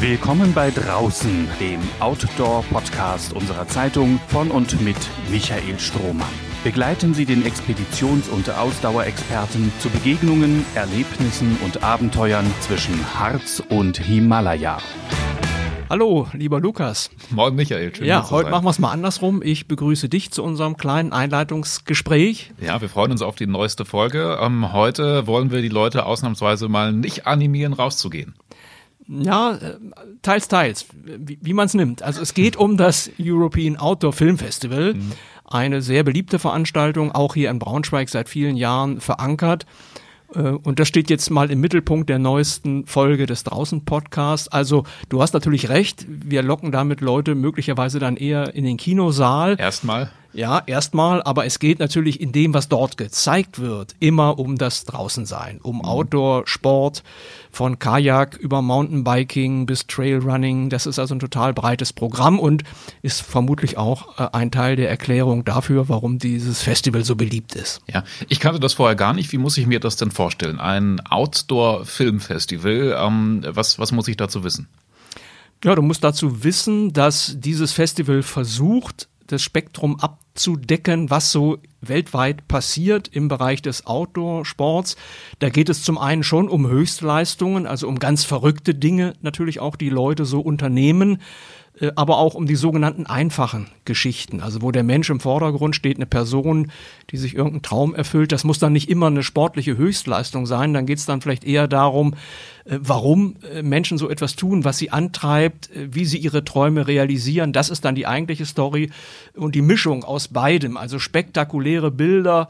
Willkommen bei Draußen, dem Outdoor-Podcast unserer Zeitung von und mit Michael Strohmann. Begleiten Sie den Expeditions- und Ausdauerexperten zu Begegnungen, Erlebnissen und Abenteuern zwischen Harz und Himalaya. Hallo, lieber Lukas. Morgen Michael. Schön, ja, heute sein. machen wir es mal andersrum. Ich begrüße dich zu unserem kleinen Einleitungsgespräch. Ja, wir freuen uns auf die neueste Folge. Ähm, heute wollen wir die Leute ausnahmsweise mal nicht animieren, rauszugehen. Ja, äh, teils, teils, wie, wie man es nimmt. Also es geht um das European Outdoor Film Festival, mhm. eine sehr beliebte Veranstaltung, auch hier in Braunschweig seit vielen Jahren verankert. Äh, und das steht jetzt mal im Mittelpunkt der neuesten Folge des Draußen-Podcasts. Also du hast natürlich recht, wir locken damit Leute möglicherweise dann eher in den Kinosaal. Erstmal. Ja, erstmal, aber es geht natürlich in dem, was dort gezeigt wird, immer um das Draußensein, um mhm. Outdoor, Sport, von Kajak über Mountainbiking bis Trailrunning. Das ist also ein total breites Programm und ist vermutlich auch äh, ein Teil der Erklärung dafür, warum dieses Festival so beliebt ist. Ja, ich kannte das vorher gar nicht. Wie muss ich mir das denn vorstellen? Ein Outdoor-Filmfestival. Ähm, was, was muss ich dazu wissen? Ja, du musst dazu wissen, dass dieses Festival versucht, das Spektrum abzudecken, was so weltweit passiert im Bereich des Outdoor-Sports. Da geht es zum einen schon um Höchstleistungen, also um ganz verrückte Dinge natürlich auch, die Leute so unternehmen. Äh, aber auch um die sogenannten einfachen Geschichten, also wo der Mensch im Vordergrund steht, eine Person, die sich irgendeinen Traum erfüllt. Das muss dann nicht immer eine sportliche Höchstleistung sein, dann geht es dann vielleicht eher darum, äh, warum äh, Menschen so etwas tun, was sie antreibt, wie sie ihre Träume realisieren. Das ist dann die eigentliche Story und die Mischung aus beidem, also spektakuläre Bilder,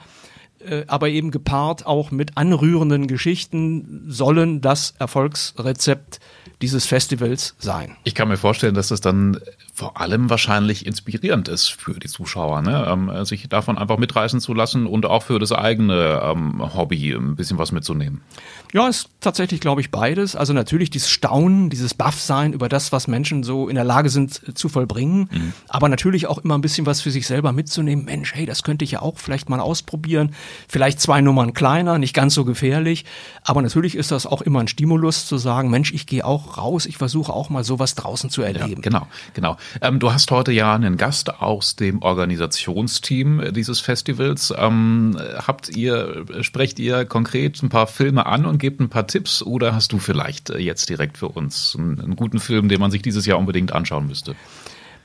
aber eben gepaart auch mit anrührenden Geschichten sollen das Erfolgsrezept dieses Festivals sein. Ich kann mir vorstellen, dass das dann vor allem wahrscheinlich inspirierend ist für die Zuschauer, ne? Ähm, sich davon einfach mitreißen zu lassen und auch für das eigene ähm, Hobby ein bisschen was mitzunehmen. Ja, ist tatsächlich, glaube ich, beides. Also natürlich dieses Staunen, dieses Baffsein über das, was Menschen so in der Lage sind äh, zu vollbringen, mhm. aber natürlich auch immer ein bisschen was für sich selber mitzunehmen. Mensch, hey, das könnte ich ja auch vielleicht mal ausprobieren. Vielleicht zwei Nummern kleiner, nicht ganz so gefährlich, aber natürlich ist das auch immer ein Stimulus zu sagen, Mensch, ich gehe auch raus, ich versuche auch mal sowas draußen zu erleben. Ja, genau, genau. Ähm, du hast heute ja einen Gast aus dem Organisationsteam dieses Festivals. Ähm, habt ihr, sprecht ihr konkret ein paar Filme an und gebt ein paar Tipps oder hast du vielleicht jetzt direkt für uns einen, einen guten Film, den man sich dieses Jahr unbedingt anschauen müsste?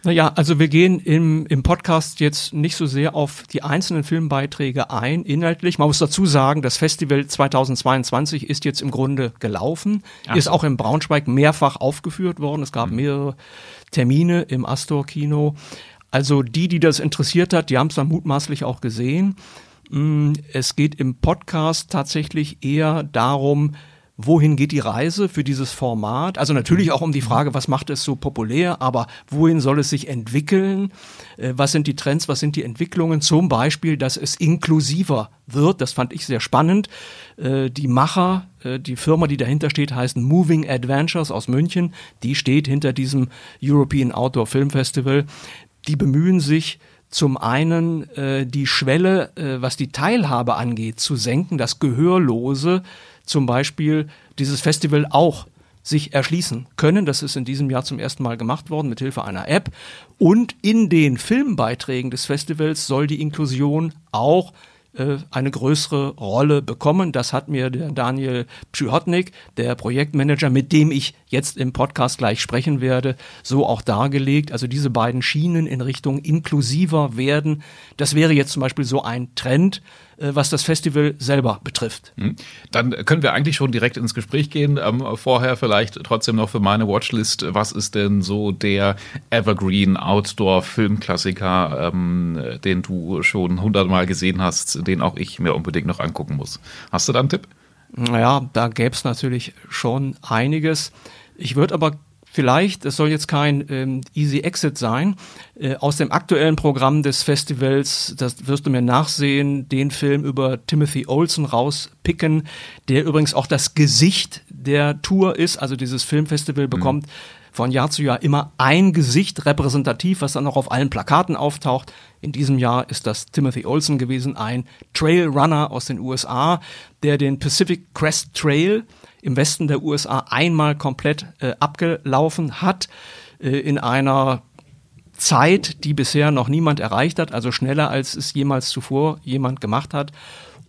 Naja, also wir gehen im, im Podcast jetzt nicht so sehr auf die einzelnen Filmbeiträge ein, inhaltlich. Man muss dazu sagen, das Festival 2022 ist jetzt im Grunde gelaufen, Ach. ist auch in Braunschweig mehrfach aufgeführt worden. Es gab mhm. mehrere Termine im Astor-Kino. Also die, die das interessiert hat, die haben es dann mutmaßlich auch gesehen. Mm, es geht im Podcast tatsächlich eher darum, wohin geht die Reise für dieses Format? Also natürlich auch um die Frage, was macht es so populär, aber wohin soll es sich entwickeln? Äh, was sind die Trends, was sind die Entwicklungen? Zum Beispiel, dass es inklusiver wird, das fand ich sehr spannend. Äh, die Macher, äh, die Firma, die dahinter steht, heißt Moving Adventures aus München. Die steht hinter diesem European Outdoor Film Festival. Die bemühen sich, zum einen äh, die Schwelle, äh, was die Teilhabe angeht, zu senken, das Gehörlose zum Beispiel dieses Festival auch sich erschließen können. Das ist in diesem Jahr zum ersten Mal gemacht worden mit Hilfe einer App. Und in den Filmbeiträgen des Festivals soll die Inklusion auch äh, eine größere Rolle bekommen. Das hat mir der Daniel Psychotnik, der Projektmanager, mit dem ich jetzt im Podcast gleich sprechen werde, so auch dargelegt. Also diese beiden Schienen in Richtung inklusiver werden. Das wäre jetzt zum Beispiel so ein Trend, äh, was das Festival selber betrifft. Hm. Dann können wir eigentlich schon direkt ins Gespräch gehen. Ähm, vorher vielleicht trotzdem noch für meine Watchlist. Was ist denn so der Evergreen Outdoor Filmklassiker, ähm, den du schon hundertmal gesehen hast, den auch ich mir unbedingt noch angucken muss? Hast du da einen Tipp? Naja, da gäbe es natürlich schon einiges. Ich würde aber vielleicht, es soll jetzt kein ähm, Easy Exit sein, äh, aus dem aktuellen Programm des Festivals, das wirst du mir nachsehen, den Film über Timothy Olsen rauspicken, der übrigens auch das Gesicht der Tour ist, also dieses Filmfestival bekommt mhm. von Jahr zu Jahr immer ein Gesicht repräsentativ, was dann auch auf allen Plakaten auftaucht. In diesem Jahr ist das Timothy Olsen gewesen, ein Trailrunner aus den USA, der den Pacific Crest Trail im Westen der USA einmal komplett äh, abgelaufen hat, äh, in einer Zeit, die bisher noch niemand erreicht hat, also schneller als es jemals zuvor jemand gemacht hat.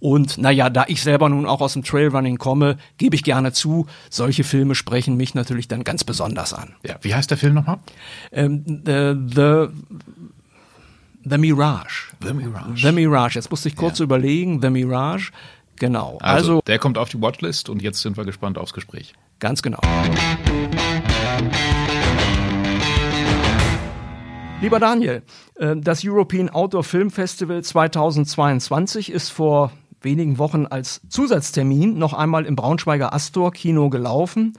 Und naja, da ich selber nun auch aus dem Trailrunning komme, gebe ich gerne zu, solche Filme sprechen mich natürlich dann ganz besonders an. Ja, wie heißt der Film nochmal? Ähm, the, the, the Mirage. The Mirage. The Mirage. Jetzt musste ich kurz ja. überlegen. The Mirage. Genau. Also, also, der kommt auf die Watchlist und jetzt sind wir gespannt aufs Gespräch. Ganz genau. Lieber Daniel, äh, das European Outdoor Film Festival 2022 ist vor wenigen Wochen als Zusatztermin noch einmal im Braunschweiger Astor Kino gelaufen.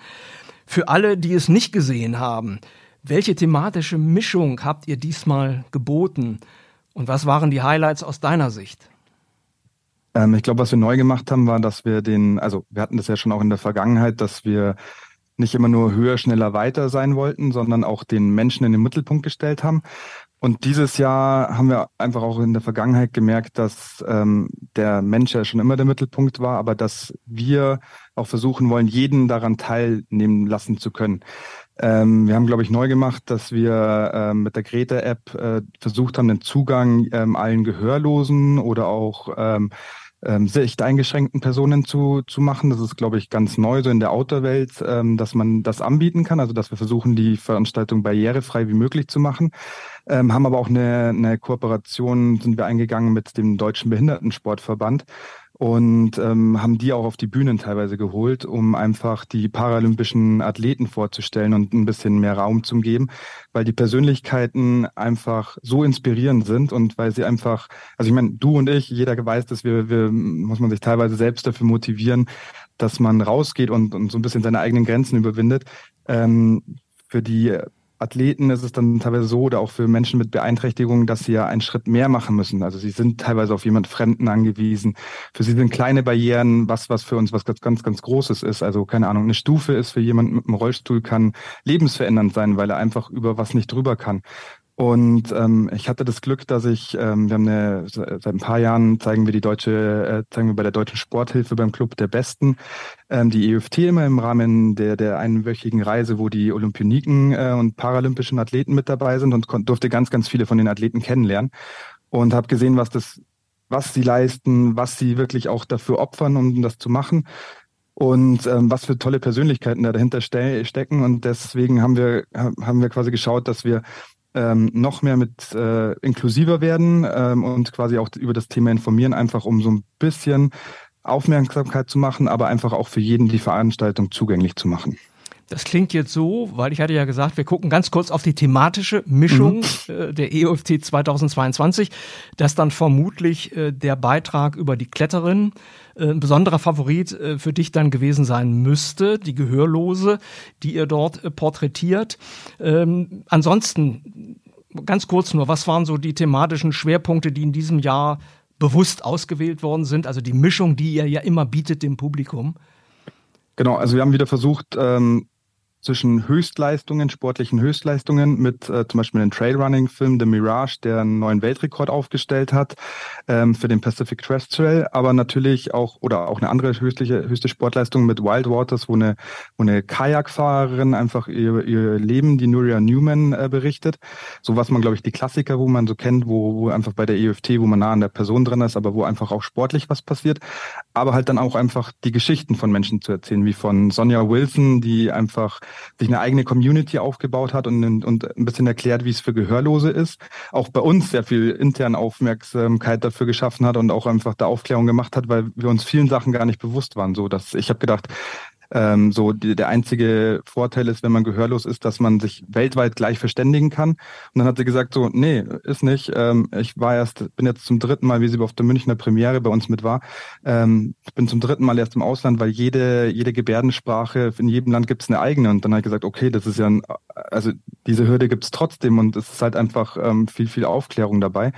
Für alle, die es nicht gesehen haben, welche thematische Mischung habt ihr diesmal geboten und was waren die Highlights aus deiner Sicht? Ähm, ich glaube, was wir neu gemacht haben, war, dass wir den, also wir hatten das ja schon auch in der Vergangenheit, dass wir nicht immer nur höher, schneller, weiter sein wollten, sondern auch den Menschen in den Mittelpunkt gestellt haben. Und dieses Jahr haben wir einfach auch in der Vergangenheit gemerkt, dass ähm, der Mensch ja schon immer der Mittelpunkt war, aber dass wir auch versuchen wollen, jeden daran teilnehmen lassen zu können. Ähm, wir haben, glaube ich, neu gemacht, dass wir ähm, mit der Greta-App äh, versucht haben, den Zugang ähm, allen Gehörlosen oder auch ähm, ähm, sicht eingeschränkten Personen zu, zu machen. Das ist, glaube ich, ganz neu so in der Outdoor-Welt, ähm, dass man das anbieten kann, also dass wir versuchen, die Veranstaltung barrierefrei wie möglich zu machen. Ähm, haben aber auch eine, eine Kooperation, sind wir eingegangen mit dem Deutschen Behindertensportverband, und ähm, haben die auch auf die Bühnen teilweise geholt, um einfach die paralympischen Athleten vorzustellen und ein bisschen mehr Raum zu geben, weil die Persönlichkeiten einfach so inspirierend sind und weil sie einfach, also ich meine, du und ich, jeder weiß, dass wir, wir muss man sich teilweise selbst dafür motivieren, dass man rausgeht und, und so ein bisschen seine eigenen Grenzen überwindet. Ähm, für die Athleten ist es dann teilweise so oder auch für Menschen mit Beeinträchtigungen, dass sie ja einen Schritt mehr machen müssen. Also sie sind teilweise auf jemand Fremden angewiesen. Für sie sind kleine Barrieren was, was für uns was ganz, ganz, ganz Großes ist. Also keine Ahnung, eine Stufe ist für jemanden mit einem Rollstuhl kann lebensverändernd sein, weil er einfach über was nicht drüber kann. Und ähm, ich hatte das Glück, dass ich, ähm, wir haben eine, seit ein paar Jahren zeigen wir die deutsche, äh, zeigen wir bei der Deutschen Sporthilfe beim Club der Besten ähm, die EFT immer im Rahmen der, der einwöchigen Reise, wo die Olympioniken äh, und paralympischen Athleten mit dabei sind und durfte ganz, ganz viele von den Athleten kennenlernen und habe gesehen, was das, was sie leisten, was sie wirklich auch dafür opfern, um das zu machen und ähm, was für tolle Persönlichkeiten da dahinter ste stecken. Und deswegen haben wir, haben wir quasi geschaut, dass wir ähm, noch mehr mit äh, inklusiver werden ähm, und quasi auch über das Thema informieren, einfach um so ein bisschen Aufmerksamkeit zu machen, aber einfach auch für jeden die Veranstaltung zugänglich zu machen. Das klingt jetzt so, weil ich hatte ja gesagt, wir gucken ganz kurz auf die thematische Mischung mhm. äh, der EOFT 2022, dass dann vermutlich äh, der Beitrag über die Kletterin ein besonderer Favorit äh, für dich dann gewesen sein müsste, die Gehörlose, die ihr dort äh, porträtiert. Ähm, ansonsten, ganz kurz nur, was waren so die thematischen Schwerpunkte, die in diesem Jahr bewusst ausgewählt worden sind? Also die Mischung, die ihr ja immer bietet dem Publikum. Genau, also wir haben wieder versucht, ähm, zwischen Höchstleistungen, sportlichen Höchstleistungen mit äh, zum Beispiel dem Trailrunning-Film The Mirage, der einen neuen Weltrekord aufgestellt hat ähm, für den Pacific Crest Trail, aber natürlich auch oder auch eine andere höchste, höchste Sportleistung mit Wild Waters, wo eine, wo eine Kajakfahrerin einfach ihr, ihr Leben, die Nuria Newman, äh, berichtet. So was man, glaube ich, die Klassiker, wo man so kennt, wo, wo einfach bei der EFT, wo man nah an der Person drin ist, aber wo einfach auch sportlich was passiert. Aber halt dann auch einfach die Geschichten von Menschen zu erzählen, wie von Sonja Wilson, die einfach sich eine eigene Community aufgebaut hat und, und ein bisschen erklärt, wie es für Gehörlose ist. Auch bei uns sehr viel interne Aufmerksamkeit dafür geschaffen hat und auch einfach da Aufklärung gemacht hat, weil wir uns vielen Sachen gar nicht bewusst waren. So, dass ich habe gedacht, ähm, so die, der einzige Vorteil ist, wenn man gehörlos ist, dass man sich weltweit gleich verständigen kann. Und dann hat sie gesagt so, nee, ist nicht. Ähm, ich war erst, bin jetzt zum dritten Mal, wie sie auf der Münchner Premiere bei uns mit war, ähm, bin zum dritten Mal erst im Ausland, weil jede jede Gebärdensprache in jedem Land gibt es eine eigene. Und dann habe ich gesagt, okay, das ist ja ein also diese Hürde gibt es trotzdem und es ist halt einfach ähm, viel, viel Aufklärung dabei.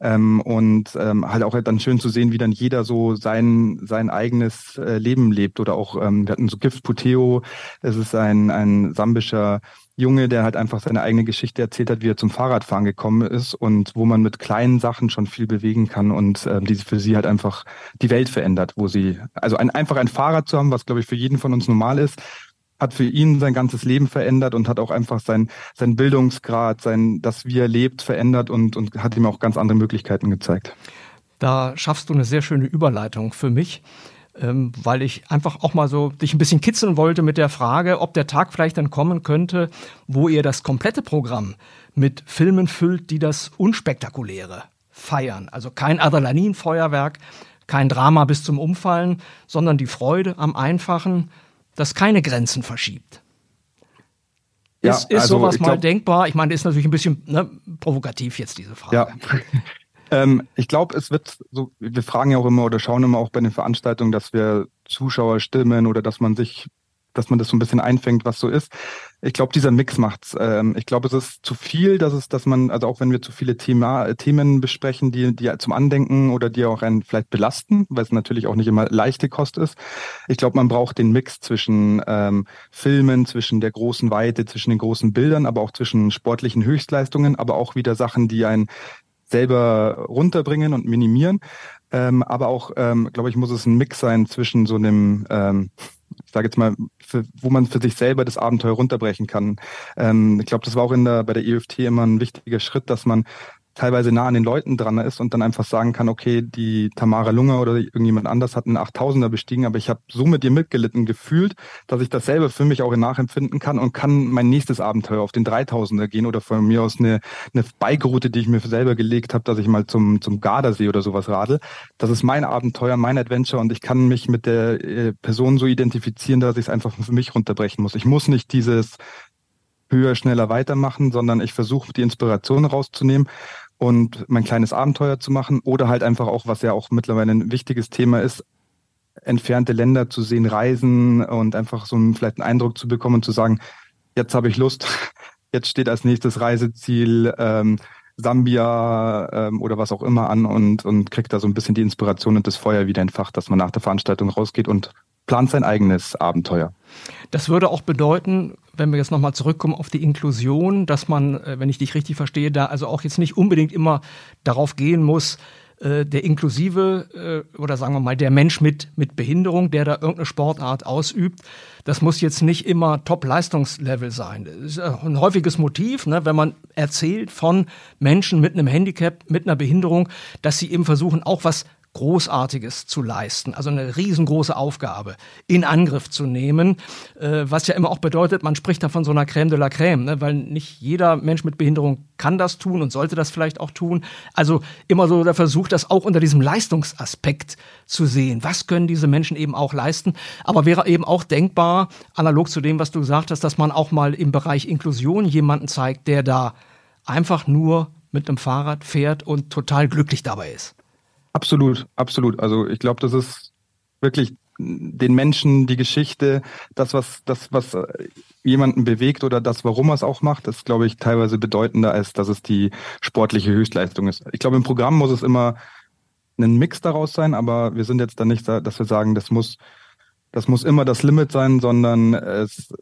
Ähm, und ähm, halt auch dann schön zu sehen, wie dann jeder so sein, sein eigenes äh, Leben lebt. Oder auch, ähm, wir hatten so Gift Puteo, es ist ein, ein sambischer Junge, der halt einfach seine eigene Geschichte erzählt hat, wie er zum Fahrradfahren gekommen ist und wo man mit kleinen Sachen schon viel bewegen kann und äh, die für sie halt einfach die Welt verändert, wo sie, also ein, einfach ein Fahrrad zu haben, was glaube ich für jeden von uns normal ist, hat für ihn sein ganzes Leben verändert und hat auch einfach sein, sein Bildungsgrad, sein, das wie er lebt, verändert und, und hat ihm auch ganz andere Möglichkeiten gezeigt. Da schaffst du eine sehr schöne Überleitung für mich ähm, weil ich einfach auch mal so dich ein bisschen kitzeln wollte mit der Frage, ob der Tag vielleicht dann kommen könnte, wo ihr das komplette Programm mit Filmen füllt, die das Unspektakuläre feiern. Also kein Adrenalinfeuerwerk, kein Drama bis zum Umfallen, sondern die Freude am Einfachen, das keine Grenzen verschiebt. Ja, ist, ist also sowas mal denkbar? Ich meine, das ist natürlich ein bisschen ne, provokativ jetzt diese Frage. Ja. Ähm, ich glaube, es wird so, wir fragen ja auch immer oder schauen immer auch bei den Veranstaltungen, dass wir Zuschauer stimmen oder dass man sich, dass man das so ein bisschen einfängt, was so ist. Ich glaube, dieser Mix macht's. Ähm, ich glaube, es ist zu viel, dass es, dass man, also auch wenn wir zu viele Thema, Themen besprechen, die, die zum Andenken oder die auch einen vielleicht belasten, weil es natürlich auch nicht immer leichte Kost ist. Ich glaube, man braucht den Mix zwischen ähm, Filmen, zwischen der großen Weite, zwischen den großen Bildern, aber auch zwischen sportlichen Höchstleistungen, aber auch wieder Sachen, die einen selber runterbringen und minimieren. Ähm, aber auch, ähm, glaube ich, muss es ein Mix sein zwischen so einem, ähm, ich sage jetzt mal, für, wo man für sich selber das Abenteuer runterbrechen kann. Ähm, ich glaube, das war auch in der, bei der EFT immer ein wichtiger Schritt, dass man teilweise nah an den Leuten dran ist und dann einfach sagen kann, okay, die Tamara Lunger oder irgendjemand anders hat einen 8000er bestiegen, aber ich habe so mit ihr mitgelitten gefühlt, dass ich das selber für mich auch nachempfinden kann und kann mein nächstes Abenteuer auf den 3000er gehen oder von mir aus eine, eine Bike-Route, die ich mir selber gelegt habe, dass ich mal zum, zum Gardasee oder sowas radel. Das ist mein Abenteuer, mein Adventure und ich kann mich mit der äh, Person so identifizieren, dass ich es einfach für mich runterbrechen muss. Ich muss nicht dieses höher, schneller weitermachen, sondern ich versuche die Inspiration rauszunehmen und mein kleines Abenteuer zu machen oder halt einfach auch, was ja auch mittlerweile ein wichtiges Thema ist, entfernte Länder zu sehen, reisen und einfach so einen, vielleicht einen Eindruck zu bekommen und zu sagen, jetzt habe ich Lust, jetzt steht als nächstes Reiseziel ähm, Sambia ähm, oder was auch immer an und, und kriegt da so ein bisschen die Inspiration und das Feuer wieder entfacht, dass man nach der Veranstaltung rausgeht und plant sein eigenes Abenteuer. Das würde auch bedeuten, wenn wir jetzt nochmal zurückkommen auf die Inklusion, dass man, äh, wenn ich dich richtig verstehe, da also auch jetzt nicht unbedingt immer darauf gehen muss, äh, der inklusive äh, oder sagen wir mal der Mensch mit, mit Behinderung, der da irgendeine Sportart ausübt, das muss jetzt nicht immer Top-Leistungslevel sein. Das ist ein häufiges Motiv, ne, wenn man erzählt von Menschen mit einem Handicap, mit einer Behinderung, dass sie eben versuchen, auch was Großartiges zu leisten, also eine riesengroße Aufgabe in Angriff zu nehmen, äh, was ja immer auch bedeutet, man spricht da von so einer Crème de la Crème, ne? weil nicht jeder Mensch mit Behinderung kann das tun und sollte das vielleicht auch tun. Also immer so der Versuch, das auch unter diesem Leistungsaspekt zu sehen. Was können diese Menschen eben auch leisten? Aber wäre eben auch denkbar, analog zu dem, was du gesagt hast, dass man auch mal im Bereich Inklusion jemanden zeigt, der da einfach nur mit einem Fahrrad fährt und total glücklich dabei ist. Absolut, absolut. Also ich glaube, das ist wirklich den Menschen, die Geschichte, das, was, das, was äh, jemanden bewegt oder das, warum er es auch macht, ist, glaube ich, teilweise bedeutender, als dass es die sportliche Höchstleistung ist. Ich glaube, im Programm muss es immer ein Mix daraus sein, aber wir sind jetzt da nicht, dass wir sagen, das muss, das muss immer das Limit sein, sondern es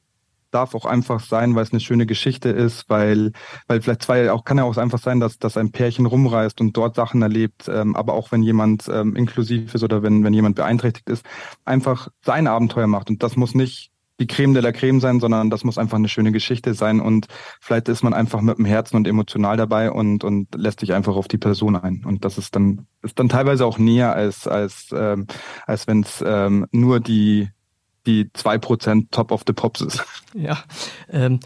darf auch einfach sein, weil es eine schöne Geschichte ist, weil, weil vielleicht zwei, auch kann ja auch einfach sein, dass, dass ein Pärchen rumreist und dort Sachen erlebt, ähm, aber auch wenn jemand ähm, inklusiv ist oder wenn, wenn jemand beeinträchtigt ist, einfach sein Abenteuer macht. Und das muss nicht die Creme de la Creme sein, sondern das muss einfach eine schöne Geschichte sein und vielleicht ist man einfach mit dem Herzen und emotional dabei und, und lässt sich einfach auf die Person ein. Und das ist dann, ist dann teilweise auch näher als, als, ähm, als wenn es ähm, nur die, die zwei Prozent Top of the Pops ist. Ja, ähm,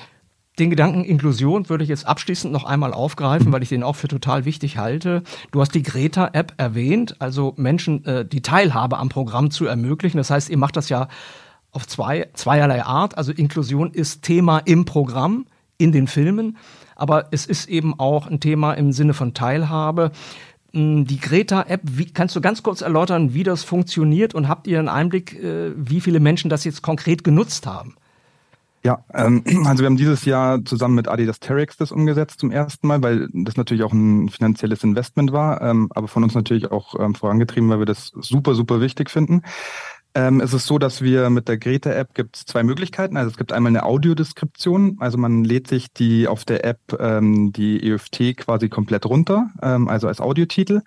den Gedanken Inklusion würde ich jetzt abschließend noch einmal aufgreifen, weil ich den auch für total wichtig halte. Du hast die Greta-App erwähnt, also Menschen äh, die Teilhabe am Programm zu ermöglichen. Das heißt, ihr macht das ja auf zwei, zweierlei Art. Also Inklusion ist Thema im Programm, in den Filmen, aber es ist eben auch ein Thema im Sinne von Teilhabe. Hm, die Greta-App, kannst du ganz kurz erläutern, wie das funktioniert und habt ihr einen Einblick, äh, wie viele Menschen das jetzt konkret genutzt haben? Ja, ähm, also wir haben dieses Jahr zusammen mit Adidas Terex das umgesetzt zum ersten Mal, weil das natürlich auch ein finanzielles Investment war, ähm, aber von uns natürlich auch ähm, vorangetrieben, weil wir das super, super wichtig finden. Ähm, es ist so, dass wir mit der Greta-App gibt es zwei Möglichkeiten. Also es gibt einmal eine Audiodeskription, also man lädt sich die auf der App ähm, die EFT quasi komplett runter, ähm, also als Audiotitel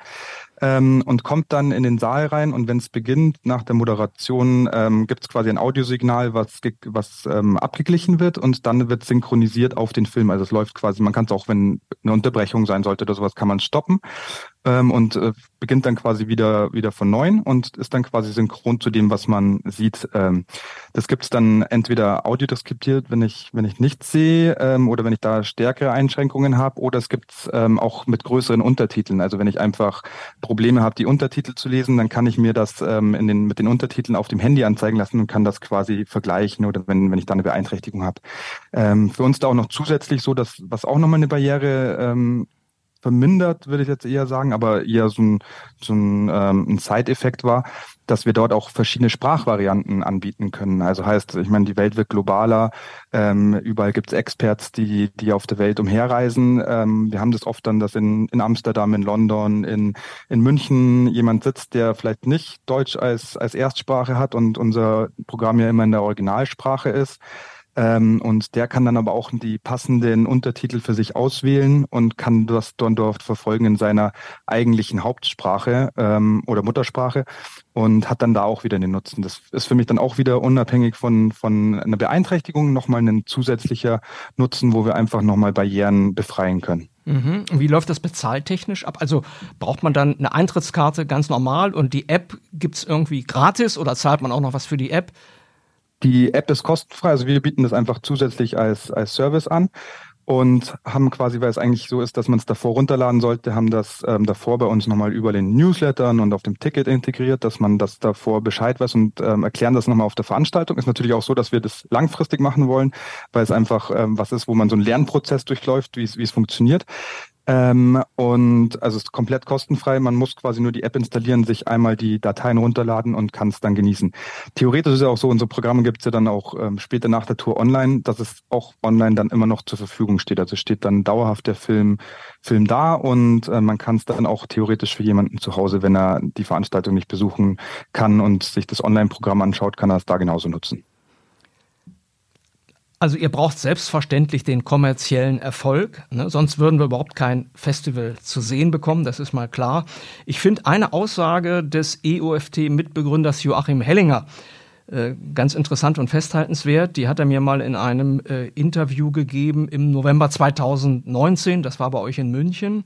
ähm, und kommt dann in den Saal rein und wenn es beginnt, nach der Moderation, ähm, gibt es quasi ein Audiosignal, was, was ähm, abgeglichen wird und dann wird synchronisiert auf den Film. Also es läuft quasi, man kann es auch, wenn eine Unterbrechung sein sollte oder sowas, kann man stoppen ähm, und äh, beginnt dann quasi wieder wieder von neuem und ist dann quasi synchron zu dem, was man sieht. Ähm, das gibt es dann entweder audiodeskripiert, wenn ich wenn ich nichts sehe ähm, oder wenn ich da stärkere Einschränkungen habe, oder es gibt ähm, auch mit größeren Untertiteln. Also wenn ich einfach Probleme habe, die Untertitel zu lesen, dann kann ich mir das ähm, in den mit den Untertiteln auf dem Handy anzeigen lassen und kann das quasi vergleichen oder wenn wenn ich da eine Beeinträchtigung habe. Ähm, für uns da auch noch zusätzlich so, dass was auch nochmal eine Barriere ähm, vermindert, würde ich jetzt eher sagen, aber eher so ein, so ein, ähm, ein Side-Effekt war, dass wir dort auch verschiedene Sprachvarianten anbieten können. Also heißt, ich meine, die Welt wird globaler, ähm, überall gibt es Experts, die, die auf der Welt umherreisen. Ähm, wir haben das oft dann, dass in, in Amsterdam, in London, in, in München jemand sitzt, der vielleicht nicht Deutsch als, als Erstsprache hat und unser Programm ja immer in der Originalsprache ist. Ähm, und der kann dann aber auch die passenden Untertitel für sich auswählen und kann das dann dort verfolgen in seiner eigentlichen Hauptsprache ähm, oder Muttersprache und hat dann da auch wieder den Nutzen. Das ist für mich dann auch wieder unabhängig von, von einer Beeinträchtigung nochmal ein zusätzlicher Nutzen, wo wir einfach nochmal Barrieren befreien können. Mhm. Wie läuft das bezahltechnisch ab? Also braucht man dann eine Eintrittskarte ganz normal und die App gibt es irgendwie gratis oder zahlt man auch noch was für die App? Die App ist kostenfrei, also wir bieten das einfach zusätzlich als, als Service an und haben quasi, weil es eigentlich so ist, dass man es davor runterladen sollte, haben das ähm, davor bei uns nochmal über den Newslettern und auf dem Ticket integriert, dass man das davor Bescheid weiß und ähm, erklären das nochmal auf der Veranstaltung. Ist natürlich auch so, dass wir das langfristig machen wollen, weil es einfach ähm, was ist, wo man so einen Lernprozess durchläuft, wie es wie es funktioniert. Ähm, und also es ist komplett kostenfrei. Man muss quasi nur die App installieren, sich einmal die Dateien runterladen und kann es dann genießen. Theoretisch ist es ja auch so, unsere Programme gibt es ja dann auch ähm, später nach der Tour online, dass es auch online dann immer noch zur Verfügung steht. Also steht dann dauerhaft der Film, Film da und äh, man kann es dann auch theoretisch für jemanden zu Hause, wenn er die Veranstaltung nicht besuchen kann und sich das Online-Programm anschaut, kann er es da genauso nutzen. Also ihr braucht selbstverständlich den kommerziellen Erfolg, ne? sonst würden wir überhaupt kein Festival zu sehen bekommen, das ist mal klar. Ich finde eine Aussage des EOFT-Mitbegründers Joachim Hellinger äh, ganz interessant und festhaltenswert. Die hat er mir mal in einem äh, Interview gegeben im November 2019, das war bei euch in München.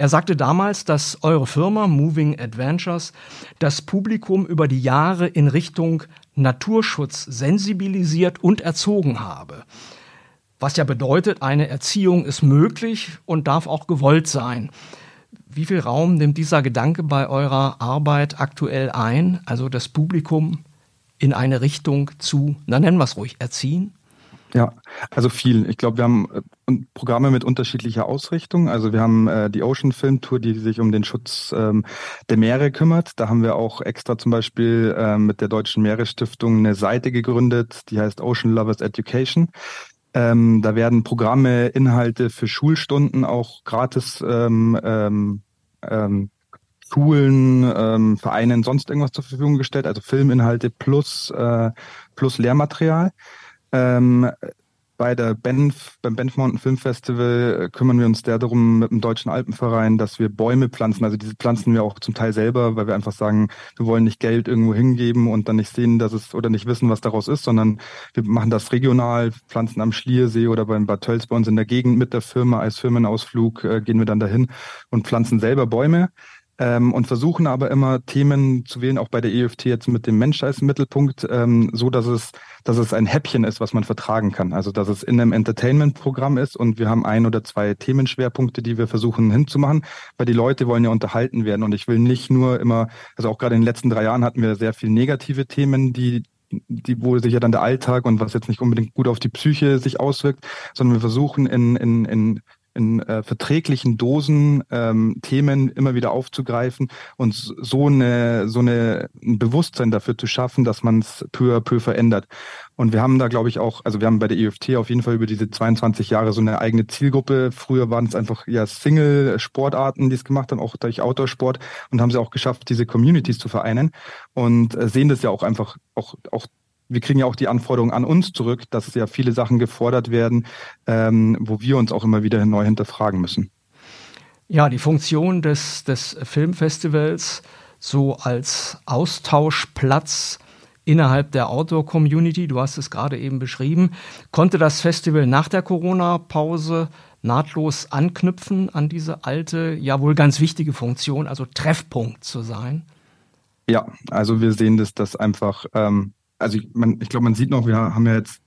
Er sagte damals, dass eure Firma Moving Adventures das Publikum über die Jahre in Richtung Naturschutz sensibilisiert und erzogen habe. Was ja bedeutet, eine Erziehung ist möglich und darf auch gewollt sein. Wie viel Raum nimmt dieser Gedanke bei eurer Arbeit aktuell ein, also das Publikum in eine Richtung zu, na nennen wir es ruhig, erziehen? Ja, also viel. Ich glaube, wir haben äh, Programme mit unterschiedlicher Ausrichtung. Also wir haben äh, die Ocean Film Tour, die sich um den Schutz ähm, der Meere kümmert. Da haben wir auch extra zum Beispiel äh, mit der Deutschen Meeresstiftung eine Seite gegründet, die heißt Ocean Lovers Education. Ähm, da werden Programme, Inhalte für Schulstunden auch gratis ähm, ähm, ähm, Schulen, ähm, Vereinen, sonst irgendwas zur Verfügung gestellt. Also Filminhalte plus, äh, plus Lehrmaterial. Ähm, bei der Benf, beim Benf Mountain Film Festival äh, kümmern wir uns darum mit dem Deutschen Alpenverein, dass wir Bäume pflanzen. Also diese pflanzen wir auch zum Teil selber, weil wir einfach sagen, wir wollen nicht Geld irgendwo hingeben und dann nicht sehen, dass es oder nicht wissen, was daraus ist, sondern wir machen das regional, pflanzen am Schliersee oder beim Bad Tölz bei uns in der Gegend mit der Firma als Firmenausflug äh, gehen wir dann dahin und pflanzen selber Bäume ähm, und versuchen aber immer Themen zu wählen, auch bei der EFT jetzt mit dem Mensch als Mittelpunkt, ähm, so dass es, dass es ein Häppchen ist, was man vertragen kann. Also dass es in einem Entertainment-Programm ist und wir haben ein oder zwei Themenschwerpunkte, die wir versuchen hinzumachen, weil die Leute wollen ja unterhalten werden und ich will nicht nur immer, also auch gerade in den letzten drei Jahren hatten wir sehr viel negative Themen, die die, wo sich ja dann der Alltag und was jetzt nicht unbedingt gut auf die Psyche sich auswirkt, sondern wir versuchen in, in, in in äh, verträglichen Dosen ähm, Themen immer wieder aufzugreifen und so eine so eine ein Bewusstsein dafür zu schaffen, dass man es peu à peu verändert. Und wir haben da, glaube ich, auch, also wir haben bei der EFT auf jeden Fall über diese 22 Jahre so eine eigene Zielgruppe. Früher waren es einfach ja Single-Sportarten, die es gemacht haben, auch durch Outdoor-Sport und haben sie auch geschafft, diese Communities zu vereinen und äh, sehen das ja auch einfach auch auch wir kriegen ja auch die Anforderungen an uns zurück, dass ja viele Sachen gefordert werden, ähm, wo wir uns auch immer wieder neu hinterfragen müssen. Ja, die Funktion des, des Filmfestivals so als Austauschplatz innerhalb der Outdoor-Community, du hast es gerade eben beschrieben, konnte das Festival nach der Corona-Pause nahtlos anknüpfen an diese alte, ja wohl ganz wichtige Funktion, also Treffpunkt zu sein? Ja, also wir sehen das, dass einfach ähm, also ich, man, ich glaube, man sieht noch, wir haben ja jetzt,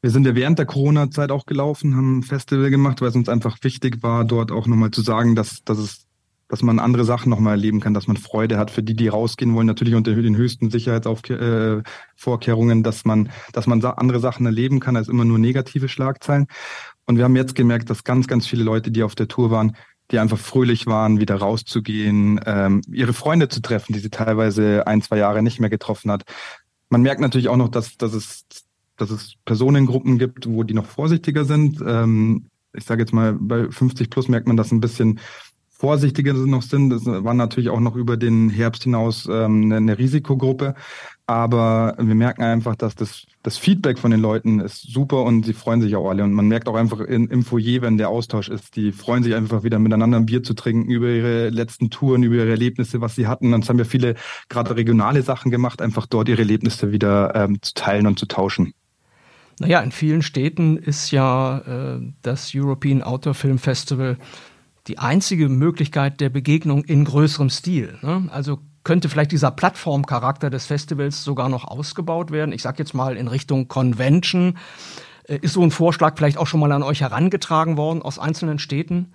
wir sind ja während der Corona-Zeit auch gelaufen, haben ein Festival gemacht, weil es uns einfach wichtig war, dort auch nochmal zu sagen, dass, dass es dass man andere Sachen nochmal erleben kann, dass man Freude hat für die, die rausgehen wollen, natürlich unter den höchsten Sicherheitsvorkehrungen, äh, dass man, dass man andere Sachen erleben kann als immer nur negative Schlagzeilen. Und wir haben jetzt gemerkt, dass ganz, ganz viele Leute, die auf der Tour waren, die einfach fröhlich waren, wieder rauszugehen, ähm, ihre Freunde zu treffen, die sie teilweise ein, zwei Jahre nicht mehr getroffen hat, man merkt natürlich auch noch, dass, dass, es, dass es Personengruppen gibt, wo die noch vorsichtiger sind. Ähm, ich sage jetzt mal, bei 50 plus merkt man das ein bisschen vorsichtiger noch sind. Das war natürlich auch noch über den Herbst hinaus ähm, eine, eine Risikogruppe. Aber wir merken einfach, dass das, das Feedback von den Leuten ist super und sie freuen sich auch alle. Und man merkt auch einfach in, im Foyer, wenn der Austausch ist, die freuen sich einfach wieder miteinander ein Bier zu trinken über ihre letzten Touren, über ihre Erlebnisse, was sie hatten. Und es haben ja viele gerade regionale Sachen gemacht, einfach dort ihre Erlebnisse wieder ähm, zu teilen und zu tauschen. Naja, in vielen Städten ist ja äh, das European Outdoor Film Festival die einzige Möglichkeit der Begegnung in größerem Stil. Ne? Also könnte vielleicht dieser Plattformcharakter des Festivals sogar noch ausgebaut werden. Ich sage jetzt mal in Richtung Convention. Äh, ist so ein Vorschlag vielleicht auch schon mal an euch herangetragen worden aus einzelnen Städten?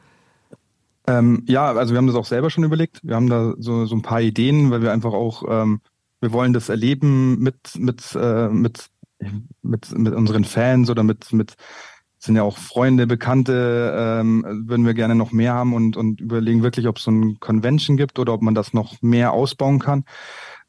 Ähm, ja, also wir haben das auch selber schon überlegt. Wir haben da so, so ein paar Ideen, weil wir einfach auch, ähm, wir wollen das erleben mit, mit, äh, mit, mit, mit unseren Fans oder mit, mit sind ja auch Freunde, Bekannte, ähm, würden wir gerne noch mehr haben und, und überlegen wirklich, ob es so ein Convention gibt oder ob man das noch mehr ausbauen kann.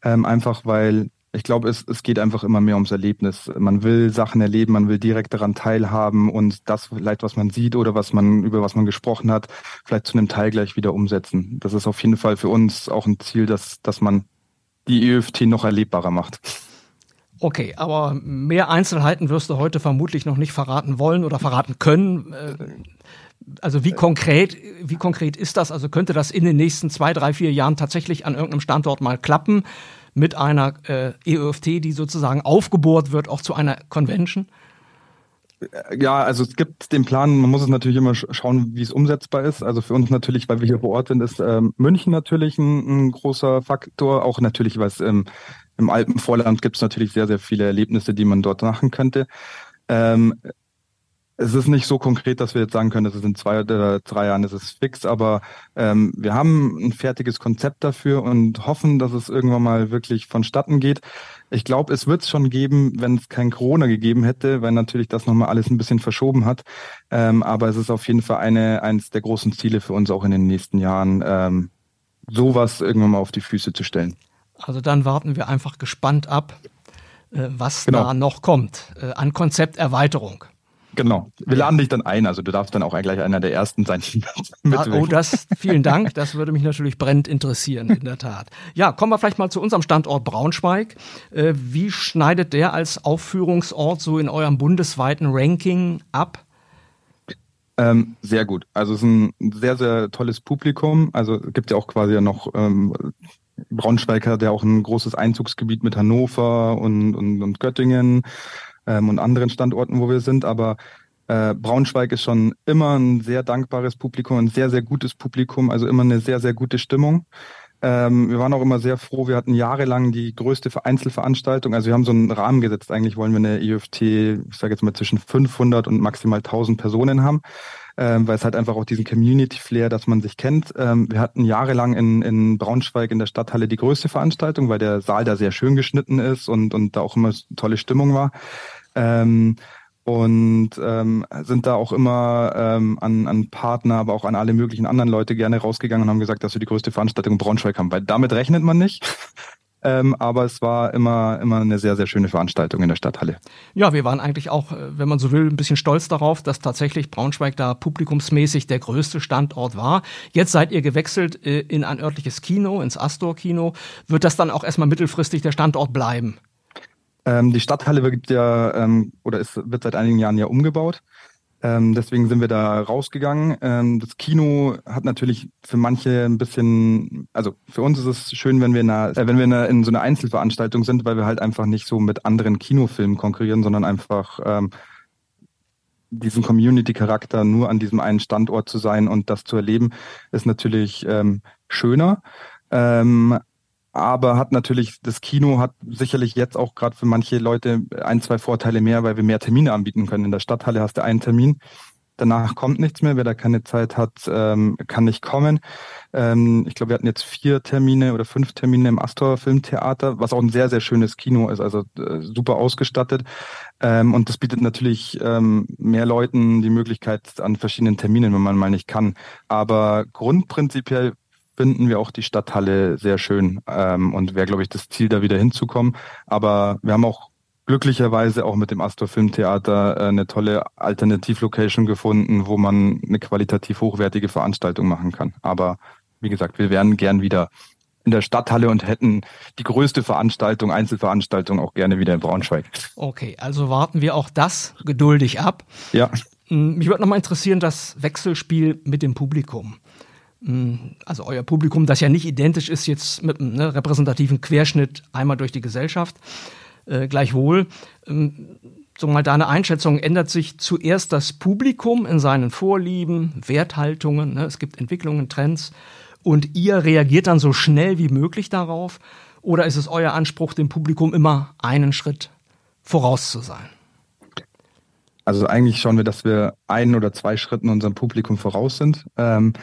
Ähm, einfach weil ich glaube, es, es geht einfach immer mehr ums Erlebnis. Man will Sachen erleben, man will direkt daran teilhaben und das vielleicht, was man sieht oder was man, über was man gesprochen hat, vielleicht zu einem Teil gleich wieder umsetzen. Das ist auf jeden Fall für uns auch ein Ziel, dass, dass man die EFT noch erlebbarer macht. Okay, aber mehr Einzelheiten wirst du heute vermutlich noch nicht verraten wollen oder verraten können. Äh, also wie konkret, wie konkret ist das? Also könnte das in den nächsten zwei, drei, vier Jahren tatsächlich an irgendeinem Standort mal klappen mit einer äh, EOFT, die sozusagen aufgebohrt wird, auch zu einer Convention? Ja, also es gibt den Plan, man muss es natürlich immer schauen, wie es umsetzbar ist. Also für uns natürlich, weil wir hier vor Ort sind, ist ähm, München natürlich ein, ein, großer Faktor. Auch natürlich, weil es ähm, im Alpenvorland gibt es natürlich sehr, sehr viele Erlebnisse, die man dort machen könnte. Ähm, es ist nicht so konkret, dass wir jetzt sagen können, dass es in zwei oder drei Jahren ist es fix, aber ähm, wir haben ein fertiges Konzept dafür und hoffen, dass es irgendwann mal wirklich vonstatten geht. Ich glaube, es wird es schon geben, wenn es kein Corona gegeben hätte, weil natürlich das nochmal alles ein bisschen verschoben hat. Ähm, aber es ist auf jeden Fall eine, eines der großen Ziele für uns auch in den nächsten Jahren, ähm, sowas irgendwann mal auf die Füße zu stellen. Also dann warten wir einfach gespannt ab, äh, was genau. da noch kommt äh, an Konzepterweiterung. Genau. Wir laden dich dann ein, also du darfst dann auch gleich einer der ersten sein. Ah, oh, das, vielen Dank. Das würde mich natürlich brennend interessieren, in der Tat. Ja, kommen wir vielleicht mal zu unserem Standort Braunschweig. Äh, wie schneidet der als Aufführungsort so in eurem bundesweiten Ranking ab? Ähm, sehr gut. Also es ist ein sehr, sehr tolles Publikum. Also es gibt ja auch quasi ja noch ähm, Braunschweig hat ja auch ein großes Einzugsgebiet mit Hannover und, und, und Göttingen ähm, und anderen Standorten, wo wir sind. Aber äh, Braunschweig ist schon immer ein sehr dankbares Publikum, ein sehr, sehr gutes Publikum, also immer eine sehr, sehr gute Stimmung. Ähm, wir waren auch immer sehr froh. Wir hatten jahrelang die größte Einzelveranstaltung. Also wir haben so einen Rahmen gesetzt. Eigentlich wollen wir eine IFT, ich sage jetzt mal zwischen 500 und maximal 1000 Personen haben ähm, weil es halt einfach auch diesen Community-Flair, dass man sich kennt. Ähm, wir hatten jahrelang in, in Braunschweig in der Stadthalle die größte Veranstaltung, weil der Saal da sehr schön geschnitten ist und, und da auch immer tolle Stimmung war. Ähm, und ähm, sind da auch immer ähm, an, an Partner, aber auch an alle möglichen anderen Leute gerne rausgegangen und haben gesagt, dass wir die größte Veranstaltung in Braunschweig haben, weil damit rechnet man nicht. Ähm, aber es war immer, immer eine sehr, sehr schöne Veranstaltung in der Stadthalle. Ja, wir waren eigentlich auch, äh, wenn man so will, ein bisschen stolz darauf, dass tatsächlich Braunschweig da publikumsmäßig der größte Standort war. Jetzt seid ihr gewechselt äh, in ein örtliches Kino, ins Astor-Kino. Wird das dann auch erstmal mittelfristig der Standort bleiben? Ähm, die Stadthalle wird ja, ähm, oder ist, wird seit einigen Jahren ja umgebaut. Ähm, deswegen sind wir da rausgegangen. Ähm, das Kino hat natürlich für manche ein bisschen, also für uns ist es schön, wenn wir, in, einer, äh, wenn wir in, einer, in so einer Einzelveranstaltung sind, weil wir halt einfach nicht so mit anderen Kinofilmen konkurrieren, sondern einfach ähm, diesen Community-Charakter nur an diesem einen Standort zu sein und das zu erleben, ist natürlich ähm, schöner. Ähm, aber hat natürlich, das Kino hat sicherlich jetzt auch gerade für manche Leute ein, zwei Vorteile mehr, weil wir mehr Termine anbieten können. In der Stadthalle hast du einen Termin, danach kommt nichts mehr. Wer da keine Zeit hat, ähm, kann nicht kommen. Ähm, ich glaube, wir hatten jetzt vier Termine oder fünf Termine im Astor Filmtheater, was auch ein sehr, sehr schönes Kino ist, also äh, super ausgestattet. Ähm, und das bietet natürlich ähm, mehr Leuten die Möglichkeit an verschiedenen Terminen, wenn man mal nicht kann. Aber grundprinzipiell finden wir auch die Stadthalle sehr schön ähm, und wäre, glaube ich, das Ziel, da wieder hinzukommen. Aber wir haben auch glücklicherweise auch mit dem Astor Filmtheater äh, eine tolle Alternativlocation gefunden, wo man eine qualitativ hochwertige Veranstaltung machen kann. Aber wie gesagt, wir wären gern wieder in der Stadthalle und hätten die größte Veranstaltung, Einzelveranstaltung auch gerne wieder in Braunschweig. Okay, also warten wir auch das geduldig ab. Ja. Hm, mich würde nochmal interessieren, das Wechselspiel mit dem Publikum. Hm, also euer Publikum, das ja nicht identisch ist jetzt mit einem ne, repräsentativen Querschnitt einmal durch die Gesellschaft. Äh, gleichwohl, ähm, so mal deine Einschätzung, ändert sich zuerst das Publikum in seinen Vorlieben, Werthaltungen, ne, es gibt Entwicklungen, Trends und ihr reagiert dann so schnell wie möglich darauf? Oder ist es euer Anspruch, dem Publikum immer einen Schritt voraus zu sein? Also eigentlich schauen wir, dass wir ein oder zwei Schritten unserem Publikum voraus sind. Ähm,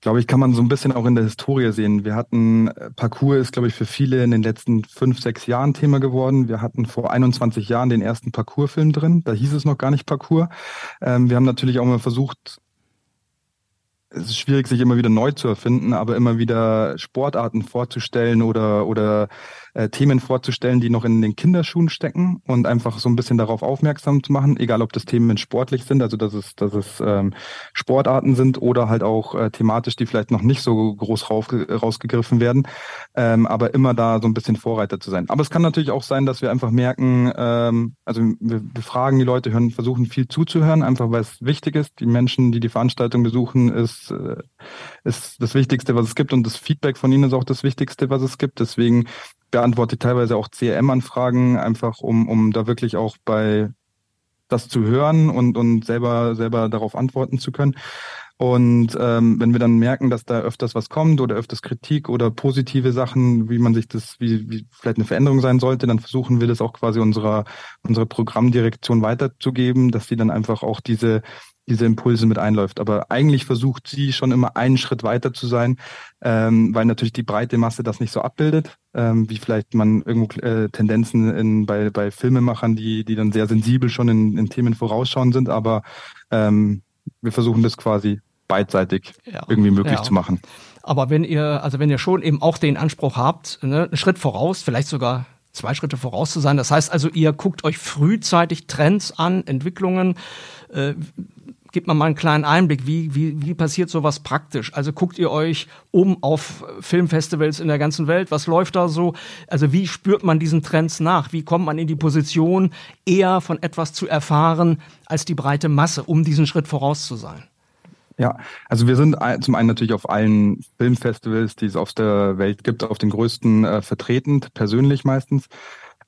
glaube ich, kann man so ein bisschen auch in der Historie sehen. Wir hatten, äh, Parcours ist, glaube ich, für viele in den letzten fünf, sechs Jahren Thema geworden. Wir hatten vor 21 Jahren den ersten Parcours-Film drin. Da hieß es noch gar nicht Parcours. Ähm, wir haben natürlich auch mal versucht, es ist schwierig, sich immer wieder neu zu erfinden, aber immer wieder Sportarten vorzustellen oder, oder äh, Themen vorzustellen, die noch in den Kinderschuhen stecken und einfach so ein bisschen darauf aufmerksam zu machen, egal ob das Themen sportlich sind, also dass es, dass es ähm, Sportarten sind oder halt auch äh, thematisch, die vielleicht noch nicht so groß rauf, rausgegriffen werden, ähm, aber immer da so ein bisschen Vorreiter zu sein. Aber es kann natürlich auch sein, dass wir einfach merken, ähm, also wir, wir fragen die Leute, hören, versuchen viel zuzuhören, einfach weil es wichtig ist. Die Menschen, die die Veranstaltung besuchen, ist, äh, ist das Wichtigste, was es gibt und das Feedback von ihnen ist auch das Wichtigste, was es gibt. Deswegen beantworte teilweise auch CRM-Anfragen, einfach um, um da wirklich auch bei das zu hören und, und selber, selber darauf antworten zu können. Und ähm, wenn wir dann merken, dass da öfters was kommt oder öfters Kritik oder positive Sachen, wie man sich das, wie, wie vielleicht eine Veränderung sein sollte, dann versuchen wir das auch quasi unserer, unserer Programmdirektion weiterzugeben, dass sie dann einfach auch diese diese Impulse mit einläuft. Aber eigentlich versucht sie schon immer einen Schritt weiter zu sein, ähm, weil natürlich die breite Masse das nicht so abbildet, ähm, wie vielleicht man irgendwo äh, Tendenzen in, bei, bei Filmemachern, die, die dann sehr sensibel schon in, in Themen vorausschauen sind. Aber ähm, wir versuchen das quasi beidseitig ja. irgendwie möglich ja. zu machen. Aber wenn ihr, also wenn ihr schon eben auch den Anspruch habt, ne, einen Schritt voraus, vielleicht sogar zwei Schritte voraus zu sein. Das heißt also, ihr guckt euch frühzeitig Trends an, Entwicklungen. Äh, gebt mal mal einen kleinen Einblick, wie, wie, wie passiert sowas praktisch? Also guckt ihr euch um auf Filmfestivals in der ganzen Welt? Was läuft da so? Also wie spürt man diesen Trends nach? Wie kommt man in die Position, eher von etwas zu erfahren als die breite Masse, um diesen Schritt voraus zu sein? Ja, also wir sind zum einen natürlich auf allen Filmfestivals, die es auf der Welt gibt, auf den größten äh, vertreten, persönlich meistens.